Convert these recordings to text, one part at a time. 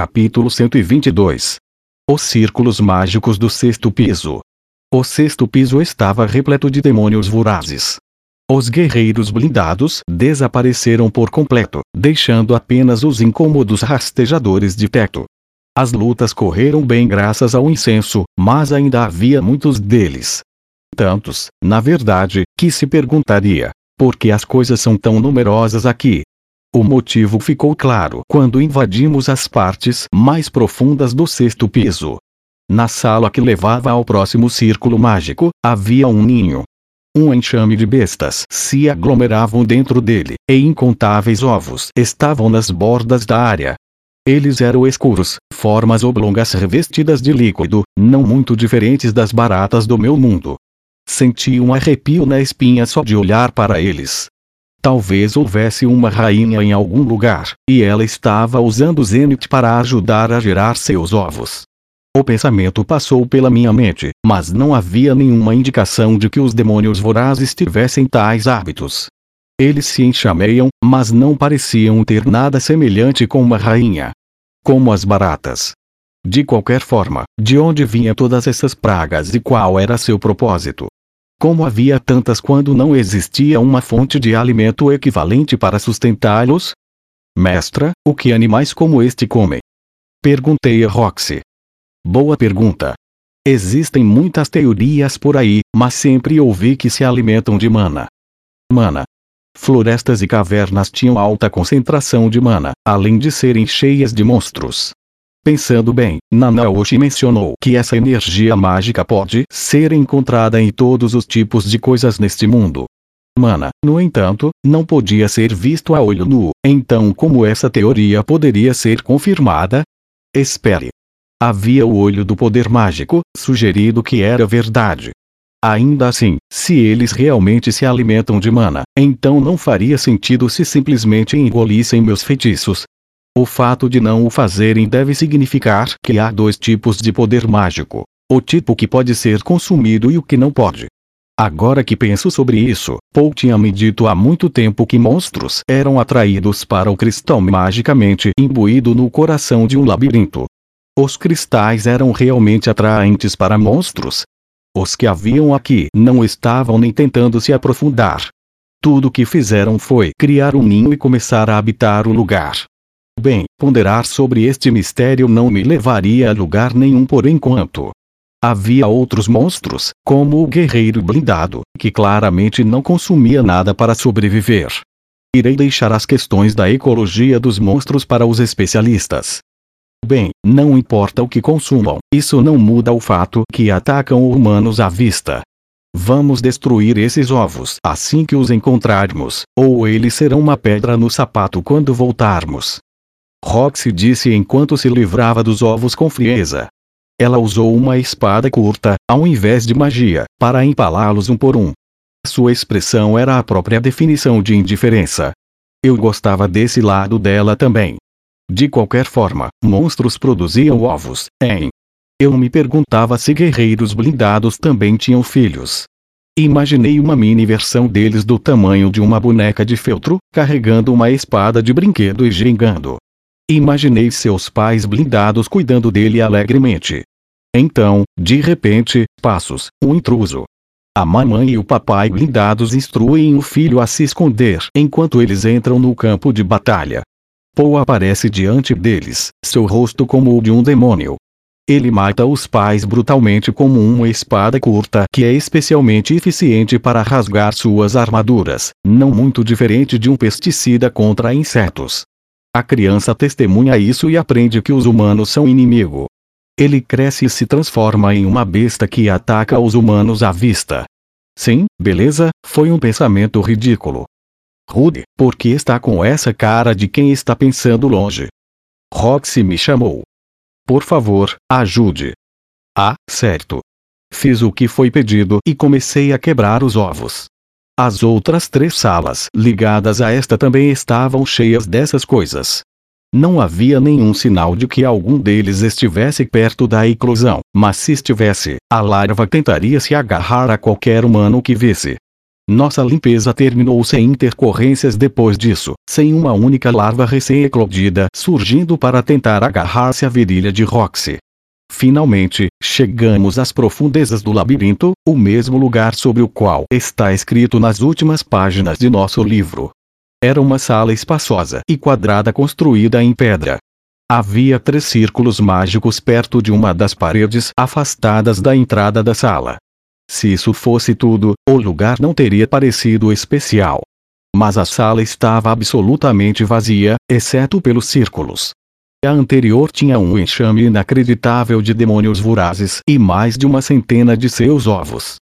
Capítulo 122 Os círculos mágicos do sexto piso. O sexto piso estava repleto de demônios vorazes. Os guerreiros blindados desapareceram por completo, deixando apenas os incômodos rastejadores de teto. As lutas correram bem graças ao incenso, mas ainda havia muitos deles. Tantos, na verdade, que se perguntaria: por que as coisas são tão numerosas aqui? O motivo ficou claro quando invadimos as partes mais profundas do sexto piso. Na sala que levava ao próximo círculo mágico, havia um ninho, um enxame de bestas se aglomeravam dentro dele, e incontáveis ovos estavam nas bordas da área. Eles eram escuros, formas oblongas revestidas de líquido, não muito diferentes das baratas do meu mundo. Senti um arrepio na espinha só de olhar para eles. Talvez houvesse uma rainha em algum lugar, e ela estava usando Zenith para ajudar a gerar seus ovos. O pensamento passou pela minha mente, mas não havia nenhuma indicação de que os demônios vorazes tivessem tais hábitos. Eles se enxameiam, mas não pareciam ter nada semelhante com uma rainha. Como as baratas. De qualquer forma, de onde vinham todas essas pragas e qual era seu propósito? Como havia tantas quando não existia uma fonte de alimento equivalente para sustentá-los? Mestra, o que animais como este comem? Perguntei a Roxy. Boa pergunta. Existem muitas teorias por aí, mas sempre ouvi que se alimentam de mana. Mana. Florestas e cavernas tinham alta concentração de mana, além de serem cheias de monstros. Pensando bem, Nanaoshi mencionou que essa energia mágica pode ser encontrada em todos os tipos de coisas neste mundo. Mana, no entanto, não podia ser visto a olho nu, então como essa teoria poderia ser confirmada? Espere. Havia o olho do poder mágico, sugerido que era verdade. Ainda assim, se eles realmente se alimentam de mana, então não faria sentido se simplesmente engolissem meus feitiços. O fato de não o fazerem deve significar que há dois tipos de poder mágico: o tipo que pode ser consumido e o que não pode. Agora que penso sobre isso, Paul tinha me dito há muito tempo que monstros eram atraídos para o cristal magicamente imbuído no coração de um labirinto. Os cristais eram realmente atraentes para monstros. Os que haviam aqui não estavam nem tentando se aprofundar. Tudo o que fizeram foi criar um ninho e começar a habitar o lugar. Bem, ponderar sobre este mistério não me levaria a lugar nenhum por enquanto. Havia outros monstros, como o guerreiro blindado, que claramente não consumia nada para sobreviver. Irei deixar as questões da ecologia dos monstros para os especialistas. Bem, não importa o que consumam, isso não muda o fato que atacam humanos à vista. Vamos destruir esses ovos assim que os encontrarmos, ou eles serão uma pedra no sapato quando voltarmos. Roxy disse enquanto se livrava dos ovos com frieza. Ela usou uma espada curta, ao invés de magia, para empalá-los um por um. Sua expressão era a própria definição de indiferença. Eu gostava desse lado dela também. De qualquer forma, monstros produziam ovos, hein? Eu me perguntava se guerreiros blindados também tinham filhos. Imaginei uma mini versão deles do tamanho de uma boneca de feltro, carregando uma espada de brinquedo e gingando. Imaginei seus pais blindados cuidando dele alegremente. Então, de repente, passos, um intruso. A mamãe e o papai blindados instruem o filho a se esconder enquanto eles entram no campo de batalha. Paul aparece diante deles, seu rosto como o de um demônio. Ele mata os pais brutalmente com uma espada curta que é especialmente eficiente para rasgar suas armaduras, não muito diferente de um pesticida contra insetos. A criança testemunha isso e aprende que os humanos são inimigo. Ele cresce e se transforma em uma besta que ataca os humanos à vista. Sim, beleza, foi um pensamento ridículo. Rude, por que está com essa cara de quem está pensando longe? Roxy me chamou. Por favor, ajude. Ah, certo. Fiz o que foi pedido e comecei a quebrar os ovos. As outras três salas ligadas a esta também estavam cheias dessas coisas. Não havia nenhum sinal de que algum deles estivesse perto da eclosão, mas se estivesse, a larva tentaria se agarrar a qualquer humano que visse. Nossa limpeza terminou sem intercorrências depois disso, sem uma única larva recém-eclodida surgindo para tentar agarrar-se à virilha de Roxy. Finalmente, chegamos às profundezas do labirinto, o mesmo lugar sobre o qual está escrito nas últimas páginas de nosso livro. Era uma sala espaçosa e quadrada construída em pedra. Havia três círculos mágicos perto de uma das paredes afastadas da entrada da sala. Se isso fosse tudo, o lugar não teria parecido especial. Mas a sala estava absolutamente vazia, exceto pelos círculos. A anterior tinha um enxame inacreditável de demônios vorazes e mais de uma centena de seus ovos.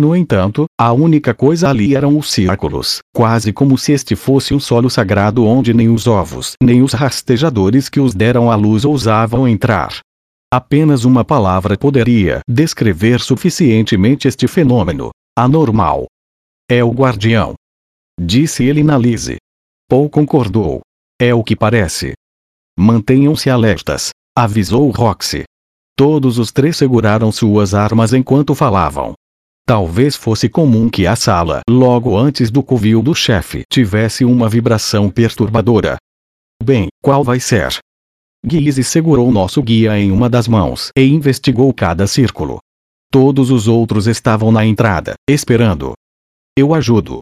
No entanto, a única coisa ali eram os círculos, quase como se este fosse um solo sagrado onde nem os ovos nem os rastejadores que os deram à luz ousavam entrar. Apenas uma palavra poderia descrever suficientemente este fenômeno. Anormal. É o guardião. Disse ele na Lise. Paul concordou. É o que parece. Mantenham-se alertas, avisou Roxy. Todos os três seguraram suas armas enquanto falavam. Talvez fosse comum que a sala, logo antes do covil do chefe, tivesse uma vibração perturbadora. Bem, qual vai ser? Guise segurou nosso guia em uma das mãos e investigou cada círculo. Todos os outros estavam na entrada, esperando. Eu ajudo.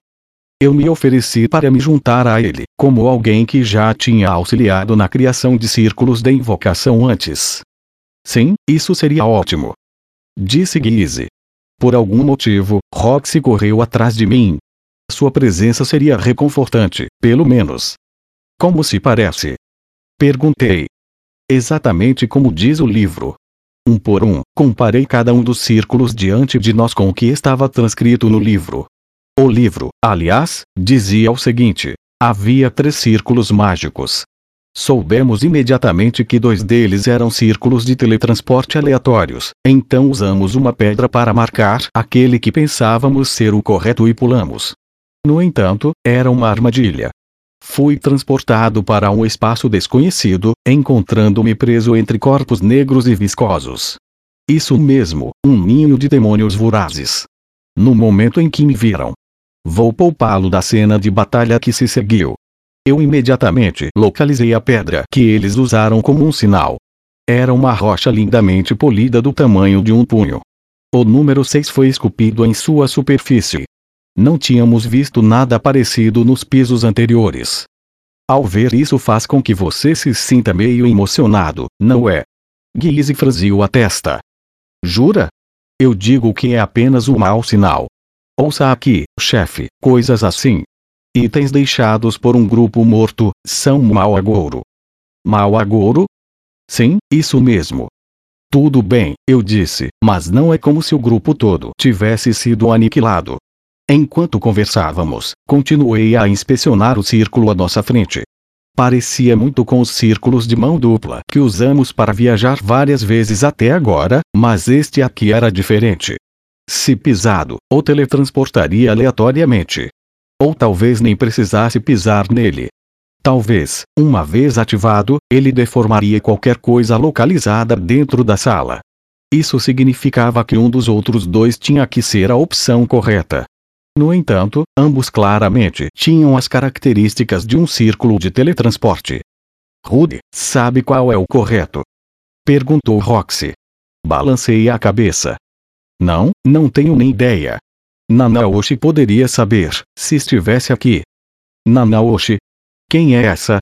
Eu me ofereci para me juntar a ele, como alguém que já tinha auxiliado na criação de círculos de invocação antes. Sim, isso seria ótimo. Disse Guise. Por algum motivo, Roxy correu atrás de mim. Sua presença seria reconfortante, pelo menos. Como se parece? Perguntei. Exatamente como diz o livro. Um por um, comparei cada um dos círculos diante de nós com o que estava transcrito no livro. O livro, aliás, dizia o seguinte: havia três círculos mágicos. Soubemos imediatamente que dois deles eram círculos de teletransporte aleatórios, então usamos uma pedra para marcar aquele que pensávamos ser o correto e pulamos. No entanto, era uma armadilha. Fui transportado para um espaço desconhecido, encontrando-me preso entre corpos negros e viscosos. Isso mesmo, um ninho de demônios vorazes. No momento em que me viram, Vou poupá-lo da cena de batalha que se seguiu. Eu imediatamente localizei a pedra que eles usaram como um sinal. Era uma rocha lindamente polida do tamanho de um punho. O número 6 foi esculpido em sua superfície. Não tínhamos visto nada parecido nos pisos anteriores. Ao ver isso faz com que você se sinta meio emocionado, não é? Guise franziu a testa. Jura? Eu digo que é apenas um mau sinal. Ouça aqui, chefe, coisas assim. Itens deixados por um grupo morto, são mau agouro. Mau agouro? Sim, isso mesmo. Tudo bem, eu disse, mas não é como se o grupo todo tivesse sido aniquilado. Enquanto conversávamos, continuei a inspecionar o círculo à nossa frente. Parecia muito com os círculos de mão dupla que usamos para viajar várias vezes até agora, mas este aqui era diferente. Se pisado, ou teletransportaria aleatoriamente. Ou talvez nem precisasse pisar nele. Talvez, uma vez ativado, ele deformaria qualquer coisa localizada dentro da sala. Isso significava que um dos outros dois tinha que ser a opção correta. No entanto, ambos claramente tinham as características de um círculo de teletransporte. Rude, sabe qual é o correto? Perguntou Roxy. Balancei a cabeça. Não, não tenho nem ideia. Nanaoshi poderia saber, se estivesse aqui. Nanaoshi? Quem é essa?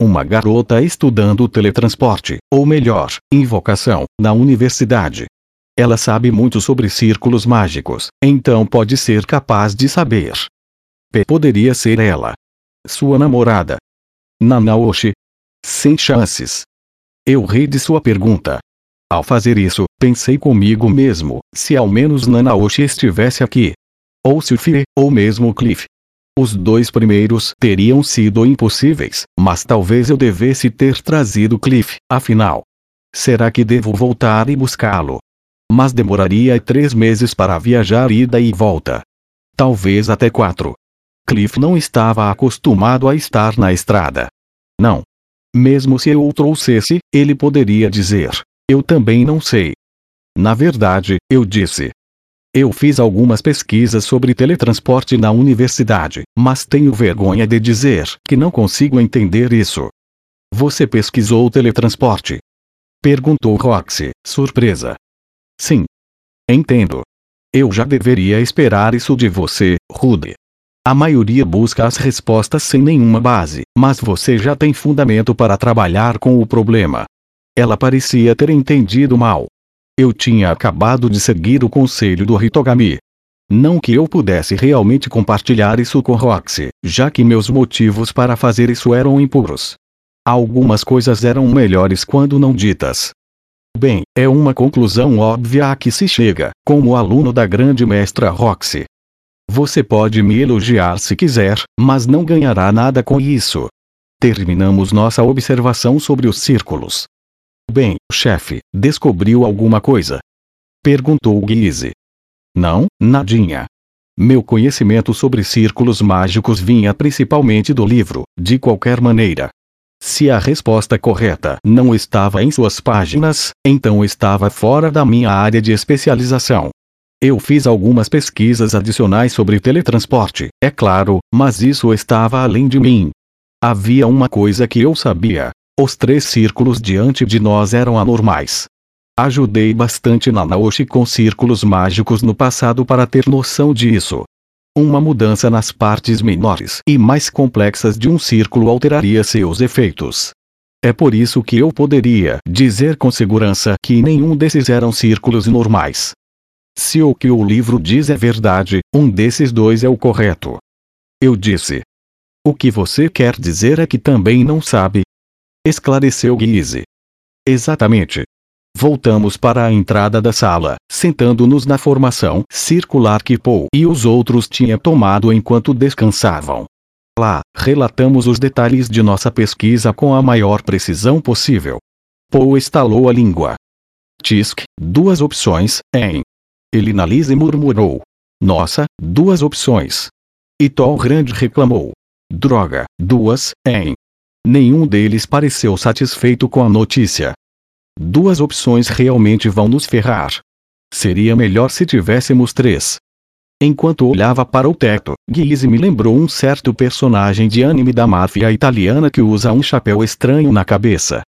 Uma garota estudando teletransporte, ou melhor, invocação, na universidade. Ela sabe muito sobre círculos mágicos, então pode ser capaz de saber. P poderia ser ela. Sua namorada. Nanaoshi? Sem chances. Eu ri de sua pergunta. Ao fazer isso, pensei comigo mesmo, se ao menos Nanaoshi estivesse aqui. Ou Fie, ou mesmo Cliff. Os dois primeiros teriam sido impossíveis, mas talvez eu devesse ter trazido Cliff, afinal. Será que devo voltar e buscá-lo? Mas demoraria três meses para viajar ida e volta. Talvez até quatro. Cliff não estava acostumado a estar na estrada. Não. Mesmo se eu o trouxesse, ele poderia dizer: eu também não sei. Na verdade, eu disse. Eu fiz algumas pesquisas sobre teletransporte na universidade, mas tenho vergonha de dizer que não consigo entender isso. Você pesquisou teletransporte? Perguntou Roxy, surpresa. Sim. Entendo. Eu já deveria esperar isso de você, Rude. A maioria busca as respostas sem nenhuma base, mas você já tem fundamento para trabalhar com o problema. Ela parecia ter entendido mal. Eu tinha acabado de seguir o conselho do Hitogami. Não que eu pudesse realmente compartilhar isso com Roxy, já que meus motivos para fazer isso eram impuros. Algumas coisas eram melhores quando não ditas. Bem, é uma conclusão óbvia a que se chega, como aluno da grande mestra Roxy. Você pode me elogiar se quiser, mas não ganhará nada com isso. Terminamos nossa observação sobre os círculos. Bem, chefe, descobriu alguma coisa? Perguntou Guise. Não, nadinha. Meu conhecimento sobre círculos mágicos vinha principalmente do livro, de qualquer maneira. Se a resposta correta não estava em suas páginas, então estava fora da minha área de especialização. Eu fiz algumas pesquisas adicionais sobre teletransporte, é claro, mas isso estava além de mim. Havia uma coisa que eu sabia: os três círculos diante de nós eram anormais. Ajudei bastante na Naoshi com círculos mágicos no passado para ter noção disso. Uma mudança nas partes menores e mais complexas de um círculo alteraria seus efeitos. É por isso que eu poderia dizer com segurança que nenhum desses eram círculos normais. Se o que o livro diz é verdade, um desses dois é o correto. Eu disse. O que você quer dizer é que também não sabe, esclareceu Guise. Exatamente. Voltamos para a entrada da sala, sentando-nos na formação circular que Paul e os outros tinham tomado enquanto descansavam. Lá, relatamos os detalhes de nossa pesquisa com a maior precisão possível. Paul estalou a língua. Tisk, duas opções, em. Elinalise murmurou. Nossa, duas opções. E Tol Grande reclamou. Droga, duas, em. Nenhum deles pareceu satisfeito com a notícia. Duas opções realmente vão nos ferrar. Seria melhor se tivéssemos três. Enquanto olhava para o teto, Guise me lembrou um certo personagem de anime da máfia italiana que usa um chapéu estranho na cabeça.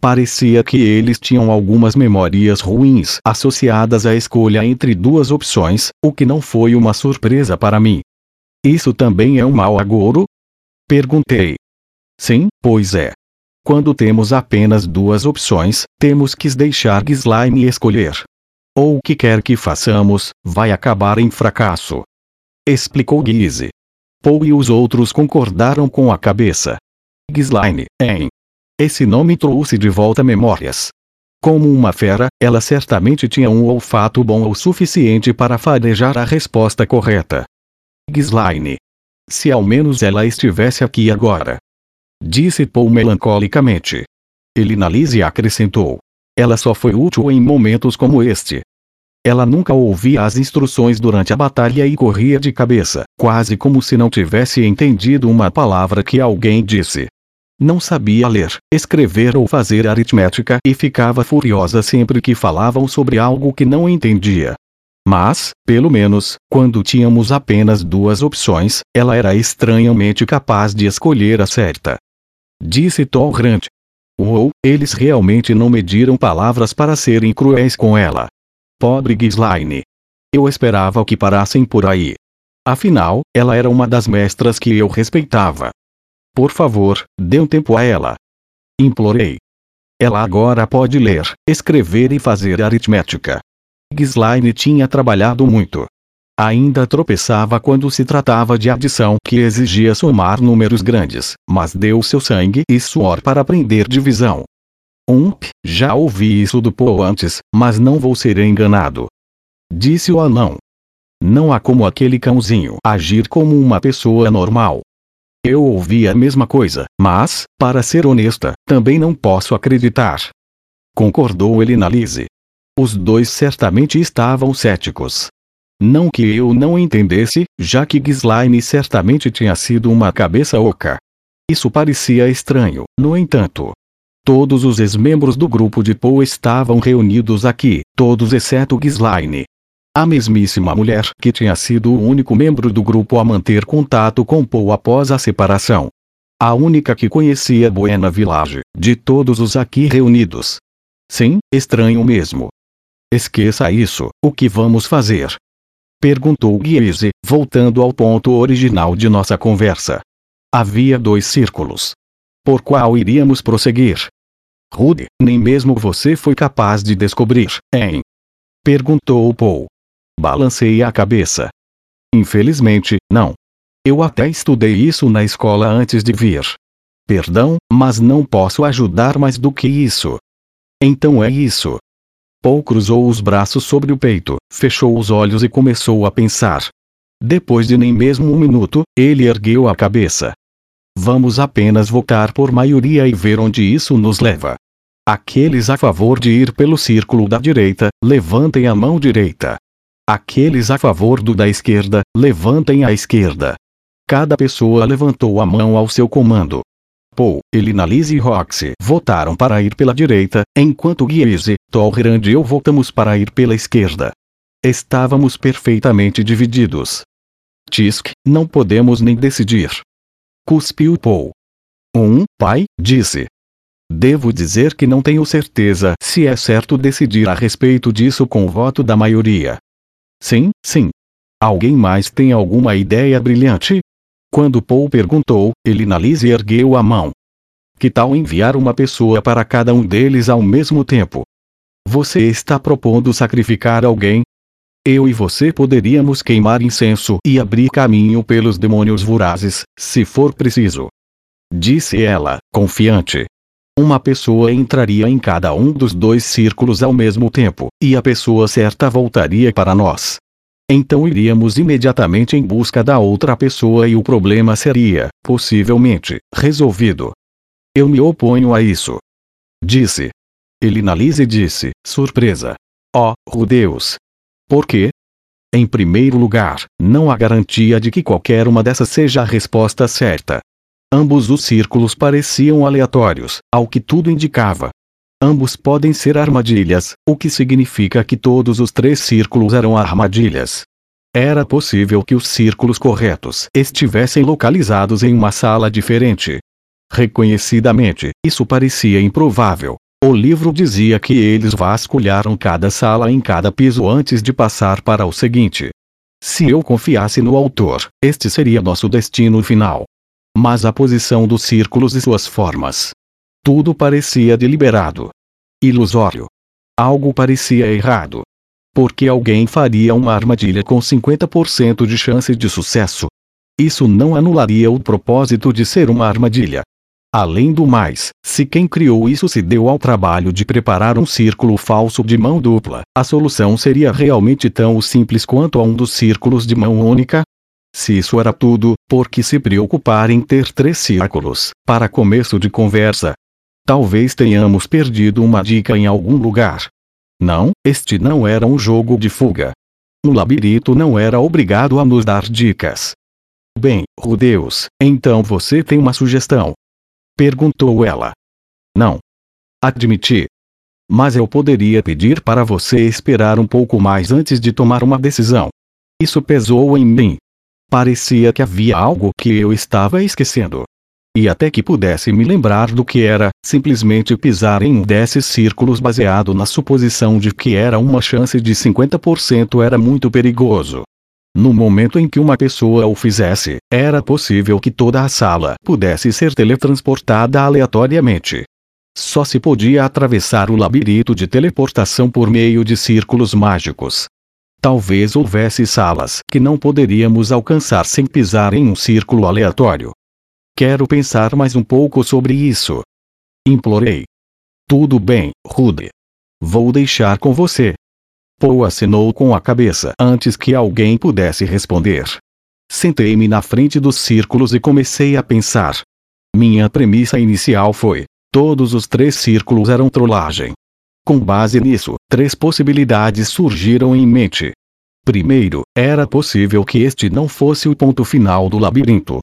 Parecia que eles tinham algumas memórias ruins associadas à escolha entre duas opções, o que não foi uma surpresa para mim. Isso também é um mau agouro? Perguntei. Sim, pois é. Quando temos apenas duas opções, temos que deixar Slime escolher. Ou o que quer que façamos, vai acabar em fracasso. Explicou Gizzy. Paul e os outros concordaram com a cabeça. Slime, em. Esse nome trouxe de volta memórias. Como uma fera, ela certamente tinha um olfato bom o suficiente para farejar a resposta correta. Ghislaine. Se ao menos ela estivesse aqui agora. Disse Paul melancolicamente. Elinalise acrescentou. Ela só foi útil em momentos como este. Ela nunca ouvia as instruções durante a batalha e corria de cabeça, quase como se não tivesse entendido uma palavra que alguém disse. Não sabia ler, escrever ou fazer aritmética e ficava furiosa sempre que falavam sobre algo que não entendia. Mas, pelo menos, quando tínhamos apenas duas opções, ela era estranhamente capaz de escolher a certa. Disse Tom Grant. Uou, eles realmente não mediram palavras para serem cruéis com ela. Pobre Ghislaine. Eu esperava que parassem por aí. Afinal, ela era uma das mestras que eu respeitava. Por favor, dê um tempo a ela. Implorei. Ela agora pode ler, escrever e fazer aritmética. Ghislaine tinha trabalhado muito. Ainda tropeçava quando se tratava de adição que exigia somar números grandes, mas deu seu sangue e suor para aprender divisão. Ump, já ouvi isso do Poe antes, mas não vou ser enganado. Disse o anão. Não há como aquele cãozinho agir como uma pessoa normal. Eu ouvi a mesma coisa, mas, para ser honesta, também não posso acreditar. Concordou Elinalise. Os dois certamente estavam céticos. Não que eu não entendesse, já que Ghislaine certamente tinha sido uma cabeça oca. Isso parecia estranho, no entanto. Todos os ex-membros do grupo de Poe estavam reunidos aqui, todos exceto Ghislaine. A mesmíssima mulher que tinha sido o único membro do grupo a manter contato com Paul após a separação. A única que conhecia Buena Village, de todos os aqui reunidos. Sim, estranho mesmo. Esqueça isso, o que vamos fazer? Perguntou Guise, voltando ao ponto original de nossa conversa. Havia dois círculos. Por qual iríamos prosseguir? Rude, nem mesmo você foi capaz de descobrir, hein? Perguntou Paul. Balancei a cabeça. Infelizmente, não. Eu até estudei isso na escola antes de vir. Perdão, mas não posso ajudar mais do que isso. Então é isso. Paul cruzou os braços sobre o peito, fechou os olhos e começou a pensar. Depois de nem mesmo um minuto, ele ergueu a cabeça. Vamos apenas votar por maioria e ver onde isso nos leva. Aqueles a favor de ir pelo círculo da direita, levantem a mão direita. Aqueles a favor do da esquerda, levantem a esquerda. Cada pessoa levantou a mão ao seu comando. Paul, Elinalise e Roxy votaram para ir pela direita, enquanto Guise, Tolrand e eu votamos para ir pela esquerda. Estávamos perfeitamente divididos. Tisk, não podemos nem decidir. Cuspiu Paul. Um, pai, disse. Devo dizer que não tenho certeza se é certo decidir a respeito disso com o voto da maioria. Sim, sim. Alguém mais tem alguma ideia brilhante? Quando Paul perguntou, Elinalise ergueu a mão. Que tal enviar uma pessoa para cada um deles ao mesmo tempo? Você está propondo sacrificar alguém? Eu e você poderíamos queimar incenso e abrir caminho pelos demônios vorazes, se for preciso. Disse ela, confiante. Uma pessoa entraria em cada um dos dois círculos ao mesmo tempo, e a pessoa certa voltaria para nós. Então iríamos imediatamente em busca da outra pessoa e o problema seria, possivelmente, resolvido. Eu me oponho a isso. Disse. Elinalise disse, surpresa. Oh, Deus! Por quê? Em primeiro lugar, não há garantia de que qualquer uma dessas seja a resposta certa. Ambos os círculos pareciam aleatórios, ao que tudo indicava. Ambos podem ser armadilhas, o que significa que todos os três círculos eram armadilhas. Era possível que os círculos corretos estivessem localizados em uma sala diferente. Reconhecidamente, isso parecia improvável. O livro dizia que eles vasculharam cada sala em cada piso antes de passar para o seguinte. Se eu confiasse no autor, este seria nosso destino final mas a posição dos círculos e suas formas. Tudo parecia deliberado. Ilusório. Algo parecia errado. Porque alguém faria uma armadilha com 50% de chance de sucesso. Isso não anularia o propósito de ser uma armadilha. Além do mais, se quem criou isso se deu ao trabalho de preparar um círculo falso de mão dupla, a solução seria realmente tão simples quanto a um dos círculos de mão única? Se isso era tudo, por que se preocupar em ter três círculos, para começo de conversa? Talvez tenhamos perdido uma dica em algum lugar. Não, este não era um jogo de fuga. O labirinto não era obrigado a nos dar dicas. Bem, Rudeus, então você tem uma sugestão? Perguntou ela. Não. Admiti. Mas eu poderia pedir para você esperar um pouco mais antes de tomar uma decisão. Isso pesou em mim. Parecia que havia algo que eu estava esquecendo. E até que pudesse me lembrar do que era, simplesmente pisar em um desses círculos baseado na suposição de que era uma chance de 50% era muito perigoso. No momento em que uma pessoa o fizesse, era possível que toda a sala pudesse ser teletransportada aleatoriamente. Só se podia atravessar o labirinto de teleportação por meio de círculos mágicos. Talvez houvesse salas que não poderíamos alcançar sem pisar em um círculo aleatório. Quero pensar mais um pouco sobre isso. Implorei. Tudo bem, Rude. Vou deixar com você. Poe assinou com a cabeça antes que alguém pudesse responder. Sentei-me na frente dos círculos e comecei a pensar. Minha premissa inicial foi: todos os três círculos eram trollagem. Com base nisso, três possibilidades surgiram em mente. Primeiro, era possível que este não fosse o ponto final do labirinto.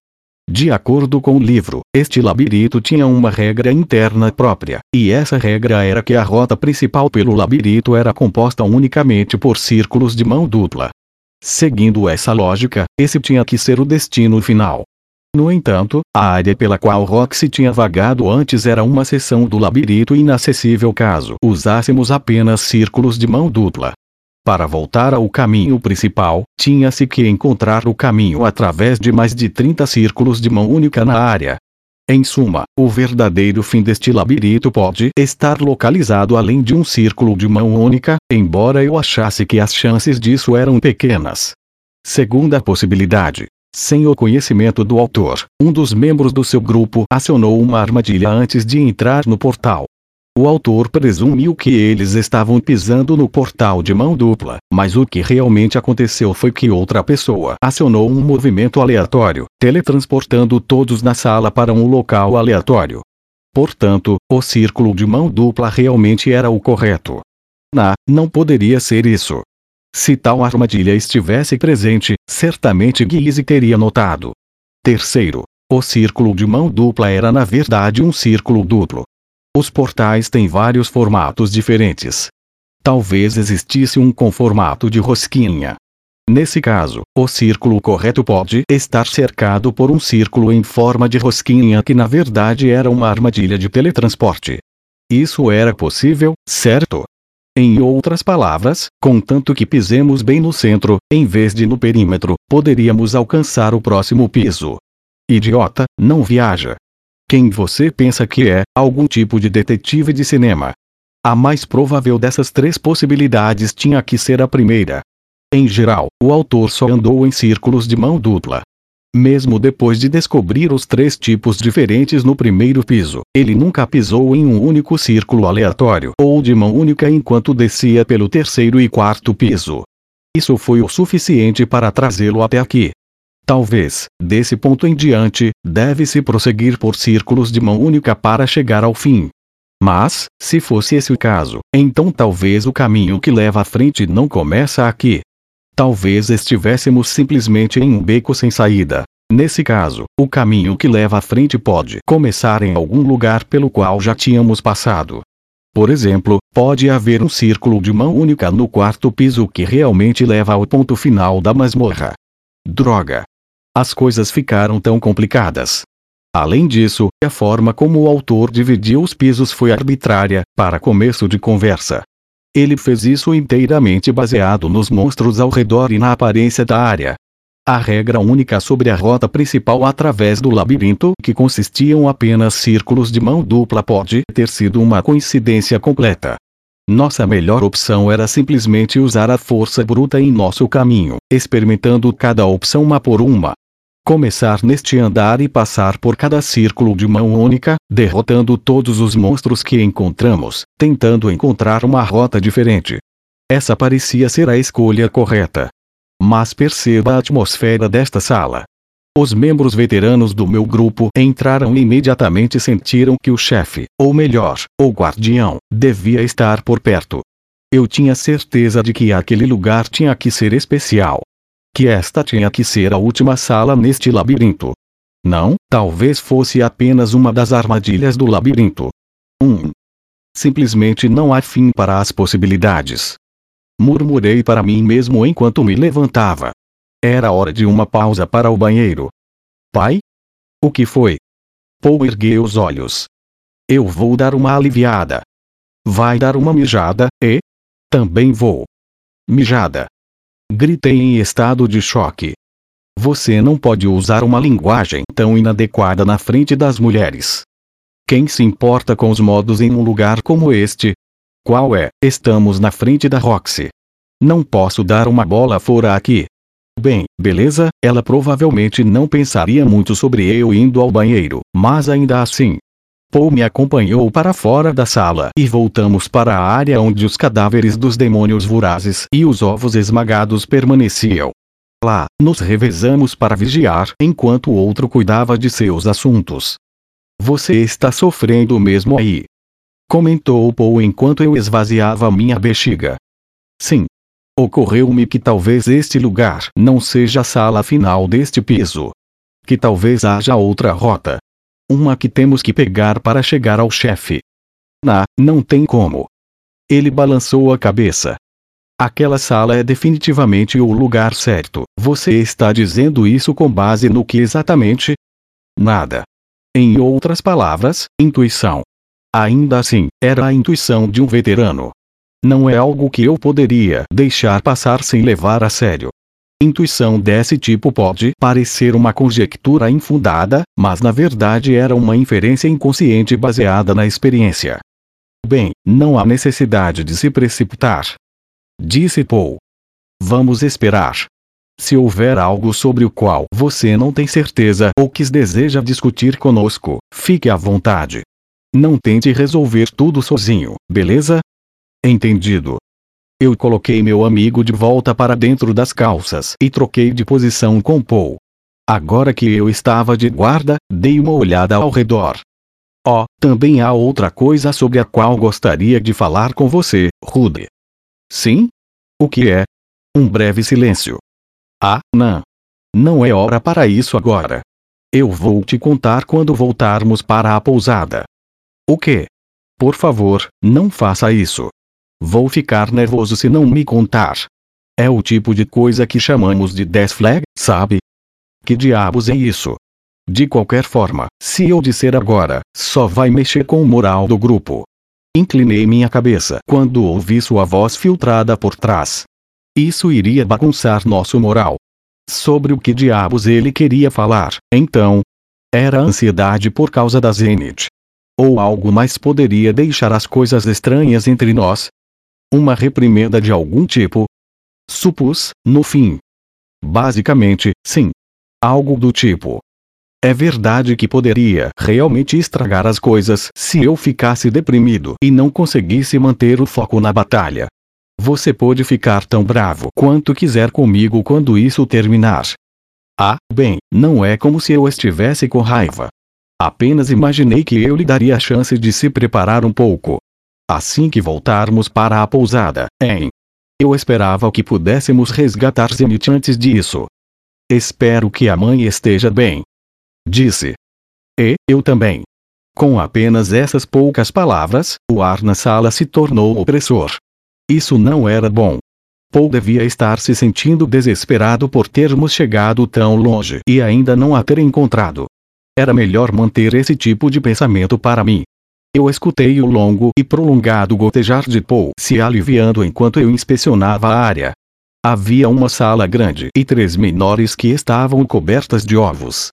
De acordo com o livro, este labirinto tinha uma regra interna própria, e essa regra era que a rota principal pelo labirinto era composta unicamente por círculos de mão dupla. Seguindo essa lógica, esse tinha que ser o destino final. No entanto, a área pela qual Roxy tinha vagado antes era uma seção do labirinto inacessível caso usássemos apenas círculos de mão dupla. Para voltar ao caminho principal, tinha-se que encontrar o caminho através de mais de 30 círculos de mão única na área. Em suma, o verdadeiro fim deste labirinto pode estar localizado além de um círculo de mão única, embora eu achasse que as chances disso eram pequenas. Segunda possibilidade. Sem o conhecimento do autor, um dos membros do seu grupo acionou uma armadilha antes de entrar no portal. O autor presumiu que eles estavam pisando no portal de mão dupla, mas o que realmente aconteceu foi que outra pessoa acionou um movimento aleatório, teletransportando todos na sala para um local aleatório. Portanto, o círculo de mão dupla realmente era o correto. Na, não poderia ser isso. Se tal armadilha estivesse presente, certamente Guise teria notado. Terceiro, o círculo de mão dupla era na verdade um círculo duplo. Os portais têm vários formatos diferentes. Talvez existisse um com formato de rosquinha. Nesse caso, o círculo correto pode estar cercado por um círculo em forma de rosquinha que na verdade era uma armadilha de teletransporte. Isso era possível, certo? Em outras palavras, contanto que pisemos bem no centro, em vez de no perímetro, poderíamos alcançar o próximo piso. Idiota, não viaja. Quem você pensa que é, algum tipo de detetive de cinema? A mais provável dessas três possibilidades tinha que ser a primeira. Em geral, o autor só andou em círculos de mão dupla. Mesmo depois de descobrir os três tipos diferentes no primeiro piso, ele nunca pisou em um único círculo aleatório ou de mão única enquanto descia pelo terceiro e quarto piso. Isso foi o suficiente para trazê-lo até aqui. Talvez, desse ponto em diante, deve-se prosseguir por círculos de mão única para chegar ao fim. Mas, se fosse esse o caso, então talvez o caminho que leva à frente não começa aqui, Talvez estivéssemos simplesmente em um beco sem saída. Nesse caso, o caminho que leva à frente pode começar em algum lugar pelo qual já tínhamos passado. Por exemplo, pode haver um círculo de mão única no quarto piso que realmente leva ao ponto final da masmorra. Droga! As coisas ficaram tão complicadas. Além disso, a forma como o autor dividiu os pisos foi arbitrária, para começo de conversa. Ele fez isso inteiramente baseado nos monstros ao redor e na aparência da área. A regra única sobre a rota principal através do labirinto, que consistiam apenas círculos de mão dupla, pode ter sido uma coincidência completa. Nossa melhor opção era simplesmente usar a força bruta em nosso caminho, experimentando cada opção uma por uma, começar neste andar e passar por cada círculo de mão única, derrotando todos os monstros que encontramos, tentando encontrar uma rota diferente. Essa parecia ser a escolha correta. Mas perceba a atmosfera desta sala. Os membros veteranos do meu grupo entraram e imediatamente sentiram que o chefe, ou melhor, o guardião, devia estar por perto. Eu tinha certeza de que aquele lugar tinha que ser especial que esta tinha que ser a última sala neste labirinto. Não, talvez fosse apenas uma das armadilhas do labirinto. 1. Um. Simplesmente não há fim para as possibilidades. Murmurei para mim mesmo enquanto me levantava. Era hora de uma pausa para o banheiro. Pai? O que foi? Paul ergueu os olhos. Eu vou dar uma aliviada. Vai dar uma mijada, e? Também vou. Mijada. Gritei em estado de choque. Você não pode usar uma linguagem tão inadequada na frente das mulheres. Quem se importa com os modos em um lugar como este? Qual é? Estamos na frente da Roxy. Não posso dar uma bola fora aqui. Bem, beleza, ela provavelmente não pensaria muito sobre eu indo ao banheiro, mas ainda assim, Paul me acompanhou para fora da sala e voltamos para a área onde os cadáveres dos demônios vorazes e os ovos esmagados permaneciam. Lá, nos revezamos para vigiar enquanto o outro cuidava de seus assuntos. Você está sofrendo mesmo aí. Comentou Paul enquanto eu esvaziava minha bexiga. Sim. Ocorreu-me que talvez este lugar não seja a sala final deste piso. que talvez haja outra rota. Uma que temos que pegar para chegar ao chefe. Na, não tem como. Ele balançou a cabeça. Aquela sala é definitivamente o lugar certo. Você está dizendo isso com base no que exatamente? Nada. Em outras palavras, intuição. Ainda assim, era a intuição de um veterano. Não é algo que eu poderia deixar passar sem levar a sério. Intuição desse tipo pode parecer uma conjectura infundada, mas na verdade era uma inferência inconsciente baseada na experiência. Bem, não há necessidade de se precipitar. Disse Paul. Vamos esperar. Se houver algo sobre o qual você não tem certeza ou que deseja discutir conosco, fique à vontade. Não tente resolver tudo sozinho, beleza? Entendido. Eu coloquei meu amigo de volta para dentro das calças e troquei de posição com Paul. Agora que eu estava de guarda, dei uma olhada ao redor. Oh, também há outra coisa sobre a qual gostaria de falar com você, Rude. Sim? O que é? Um breve silêncio. Ah, não. Não é hora para isso agora. Eu vou te contar quando voltarmos para a pousada. O que? Por favor, não faça isso. Vou ficar nervoso se não me contar. É o tipo de coisa que chamamos de death flag, sabe? Que diabos é isso? De qualquer forma, se eu disser agora, só vai mexer com o moral do grupo. Inclinei minha cabeça quando ouvi sua voz filtrada por trás. Isso iria bagunçar nosso moral. Sobre o que diabos ele queria falar, então? Era ansiedade por causa da Zenith. Ou algo mais poderia deixar as coisas estranhas entre nós, uma reprimenda de algum tipo? Supus, no fim. Basicamente, sim. Algo do tipo. É verdade que poderia realmente estragar as coisas se eu ficasse deprimido e não conseguisse manter o foco na batalha. Você pode ficar tão bravo quanto quiser comigo quando isso terminar. Ah, bem, não é como se eu estivesse com raiva. Apenas imaginei que eu lhe daria a chance de se preparar um pouco. Assim que voltarmos para a pousada, hein? Eu esperava que pudéssemos resgatar Zenith antes disso. Espero que a mãe esteja bem. Disse. E, eu também. Com apenas essas poucas palavras, o ar na sala se tornou opressor. Isso não era bom. Paul devia estar se sentindo desesperado por termos chegado tão longe e ainda não a ter encontrado. Era melhor manter esse tipo de pensamento para mim. Eu escutei o longo e prolongado gotejar de Paul se aliviando enquanto eu inspecionava a área. Havia uma sala grande e três menores que estavam cobertas de ovos.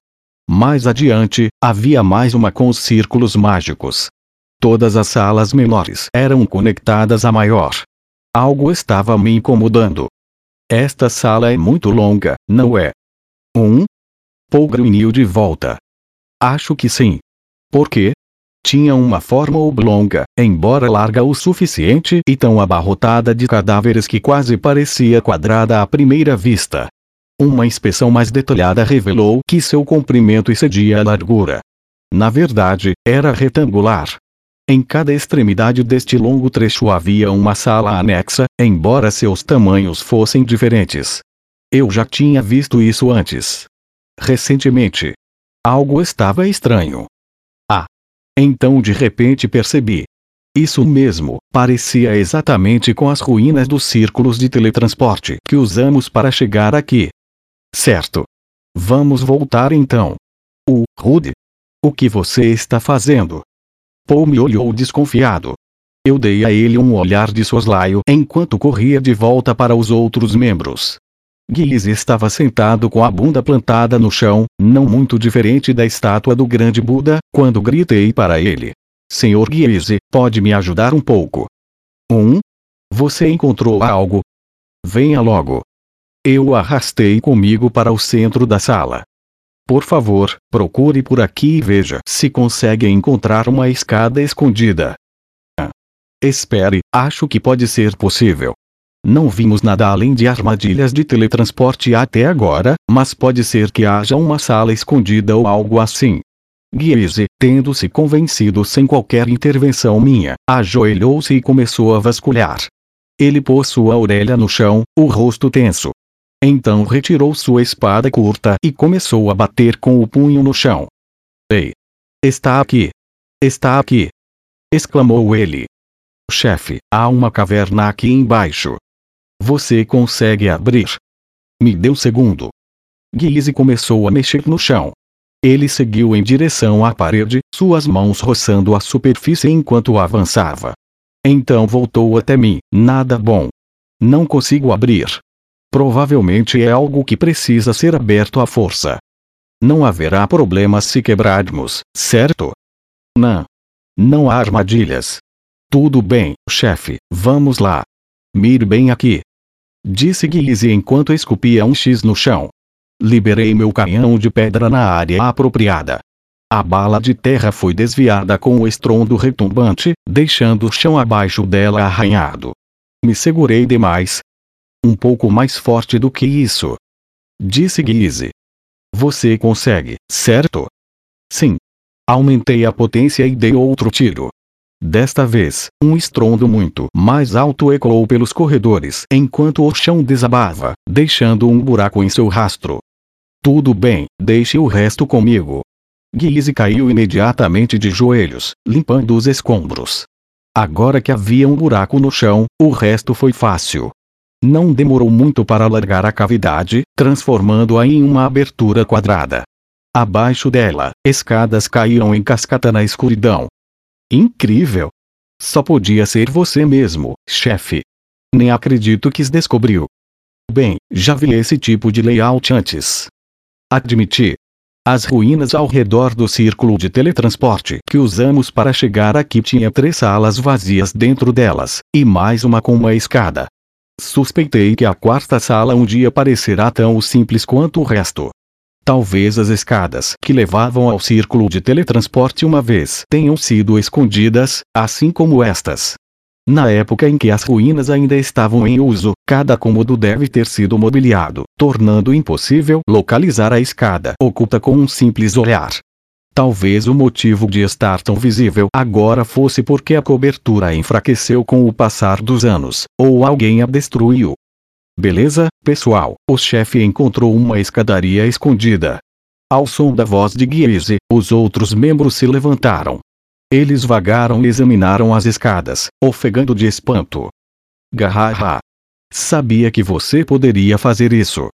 Mais adiante, havia mais uma com os círculos mágicos. Todas as salas menores eram conectadas à maior. Algo estava me incomodando. Esta sala é muito longa, não é? Um? Paul grunhiu de volta. Acho que sim. Por quê? Tinha uma forma oblonga, embora larga o suficiente e tão abarrotada de cadáveres que quase parecia quadrada à primeira vista. Uma inspeção mais detalhada revelou que seu comprimento excedia a largura. Na verdade, era retangular. Em cada extremidade deste longo trecho havia uma sala anexa, embora seus tamanhos fossem diferentes. Eu já tinha visto isso antes. Recentemente. Algo estava estranho. Então de repente percebi. Isso mesmo, parecia exatamente com as ruínas dos círculos de teletransporte que usamos para chegar aqui. Certo. Vamos voltar então. O, Rude. O que você está fazendo? Paul me olhou desconfiado. Eu dei a ele um olhar de soslaio enquanto corria de volta para os outros membros. Guise estava sentado com a bunda plantada no chão, não muito diferente da estátua do grande Buda, quando gritei para ele. Senhor Guise, pode me ajudar um pouco? Um? Você encontrou algo? Venha logo. Eu o arrastei comigo para o centro da sala. Por favor, procure por aqui e veja se consegue encontrar uma escada escondida. Ah. Espere, acho que pode ser possível. Não vimos nada além de armadilhas de teletransporte até agora, mas pode ser que haja uma sala escondida ou algo assim. Guise, tendo se convencido sem qualquer intervenção minha, ajoelhou-se e começou a vasculhar. Ele pôs sua orelha no chão, o rosto tenso. Então retirou sua espada curta e começou a bater com o punho no chão. Ei! Está aqui! Está aqui! exclamou ele. Chefe, há uma caverna aqui embaixo. Você consegue abrir? Me deu segundo. Guise começou a mexer no chão. Ele seguiu em direção à parede, suas mãos roçando a superfície enquanto avançava. Então voltou até mim, nada bom. Não consigo abrir. Provavelmente é algo que precisa ser aberto à força. Não haverá problemas se quebrarmos, certo? Não. Não há armadilhas. Tudo bem, chefe, vamos lá. Mire bem aqui. Disse Guise enquanto esculpia um X no chão. Liberei meu canhão de pedra na área apropriada. A bala de terra foi desviada com o estrondo retumbante, deixando o chão abaixo dela arranhado. Me segurei demais. Um pouco mais forte do que isso. Disse Guise. Você consegue, certo? Sim. Aumentei a potência e dei outro tiro. Desta vez, um estrondo muito mais alto ecoou pelos corredores enquanto o chão desabava, deixando um buraco em seu rastro. Tudo bem, deixe o resto comigo. Guise caiu imediatamente de joelhos, limpando os escombros. Agora que havia um buraco no chão, o resto foi fácil. Não demorou muito para alargar a cavidade, transformando-a em uma abertura quadrada. Abaixo dela, escadas caíram em cascata na escuridão. Incrível! Só podia ser você mesmo, chefe. Nem acredito que descobriu. Bem, já vi esse tipo de layout antes. Admiti. As ruínas ao redor do círculo de teletransporte que usamos para chegar aqui tinha três salas vazias dentro delas, e mais uma com uma escada. Suspeitei que a quarta sala um dia parecerá tão simples quanto o resto. Talvez as escadas que levavam ao círculo de teletransporte uma vez tenham sido escondidas, assim como estas. Na época em que as ruínas ainda estavam em uso, cada cômodo deve ter sido mobiliado, tornando impossível localizar a escada oculta com um simples olhar. Talvez o motivo de estar tão visível agora fosse porque a cobertura enfraqueceu com o passar dos anos, ou alguém a destruiu. Beleza, pessoal, o chefe encontrou uma escadaria escondida. Ao som da voz de Guise, os outros membros se levantaram. Eles vagaram e examinaram as escadas, ofegando de espanto. Garra! Sabia que você poderia fazer isso.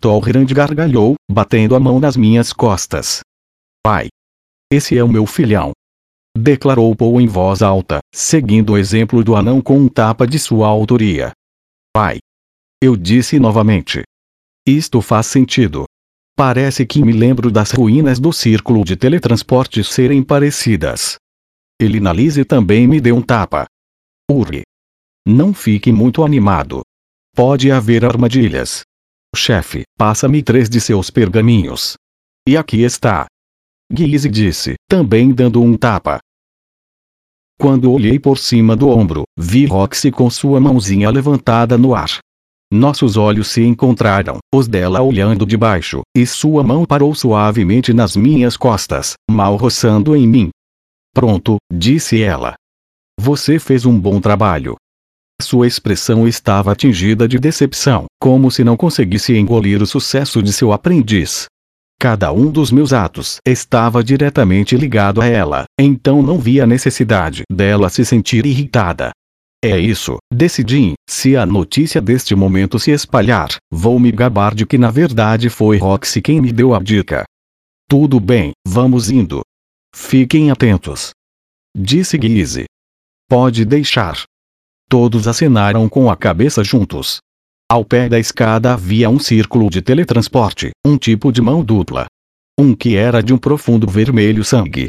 Tolrand gargalhou, batendo a mão nas minhas costas. Pai! Esse é o meu filhão. Declarou Paul em voz alta, seguindo o exemplo do anão com um tapa de sua autoria. Pai! Eu disse novamente. Isto faz sentido. Parece que me lembro das ruínas do círculo de teletransporte serem parecidas. Elinalise também me deu um tapa. Uri. Não fique muito animado. Pode haver armadilhas. Chefe, passa-me três de seus pergaminhos. E aqui está. Guise disse, também dando um tapa. Quando olhei por cima do ombro, vi Roxy com sua mãozinha levantada no ar. Nossos olhos se encontraram, os dela olhando de baixo, e sua mão parou suavemente nas minhas costas, mal roçando em mim. Pronto, disse ela. Você fez um bom trabalho. Sua expressão estava atingida de decepção, como se não conseguisse engolir o sucesso de seu aprendiz. Cada um dos meus atos estava diretamente ligado a ela, então não via necessidade dela se sentir irritada. É isso, decidi, se a notícia deste momento se espalhar, vou me gabar de que na verdade foi Roxy quem me deu a dica. Tudo bem, vamos indo. Fiquem atentos. Disse Guise. Pode deixar. Todos acenaram com a cabeça juntos. Ao pé da escada havia um círculo de teletransporte, um tipo de mão dupla. Um que era de um profundo vermelho sangue,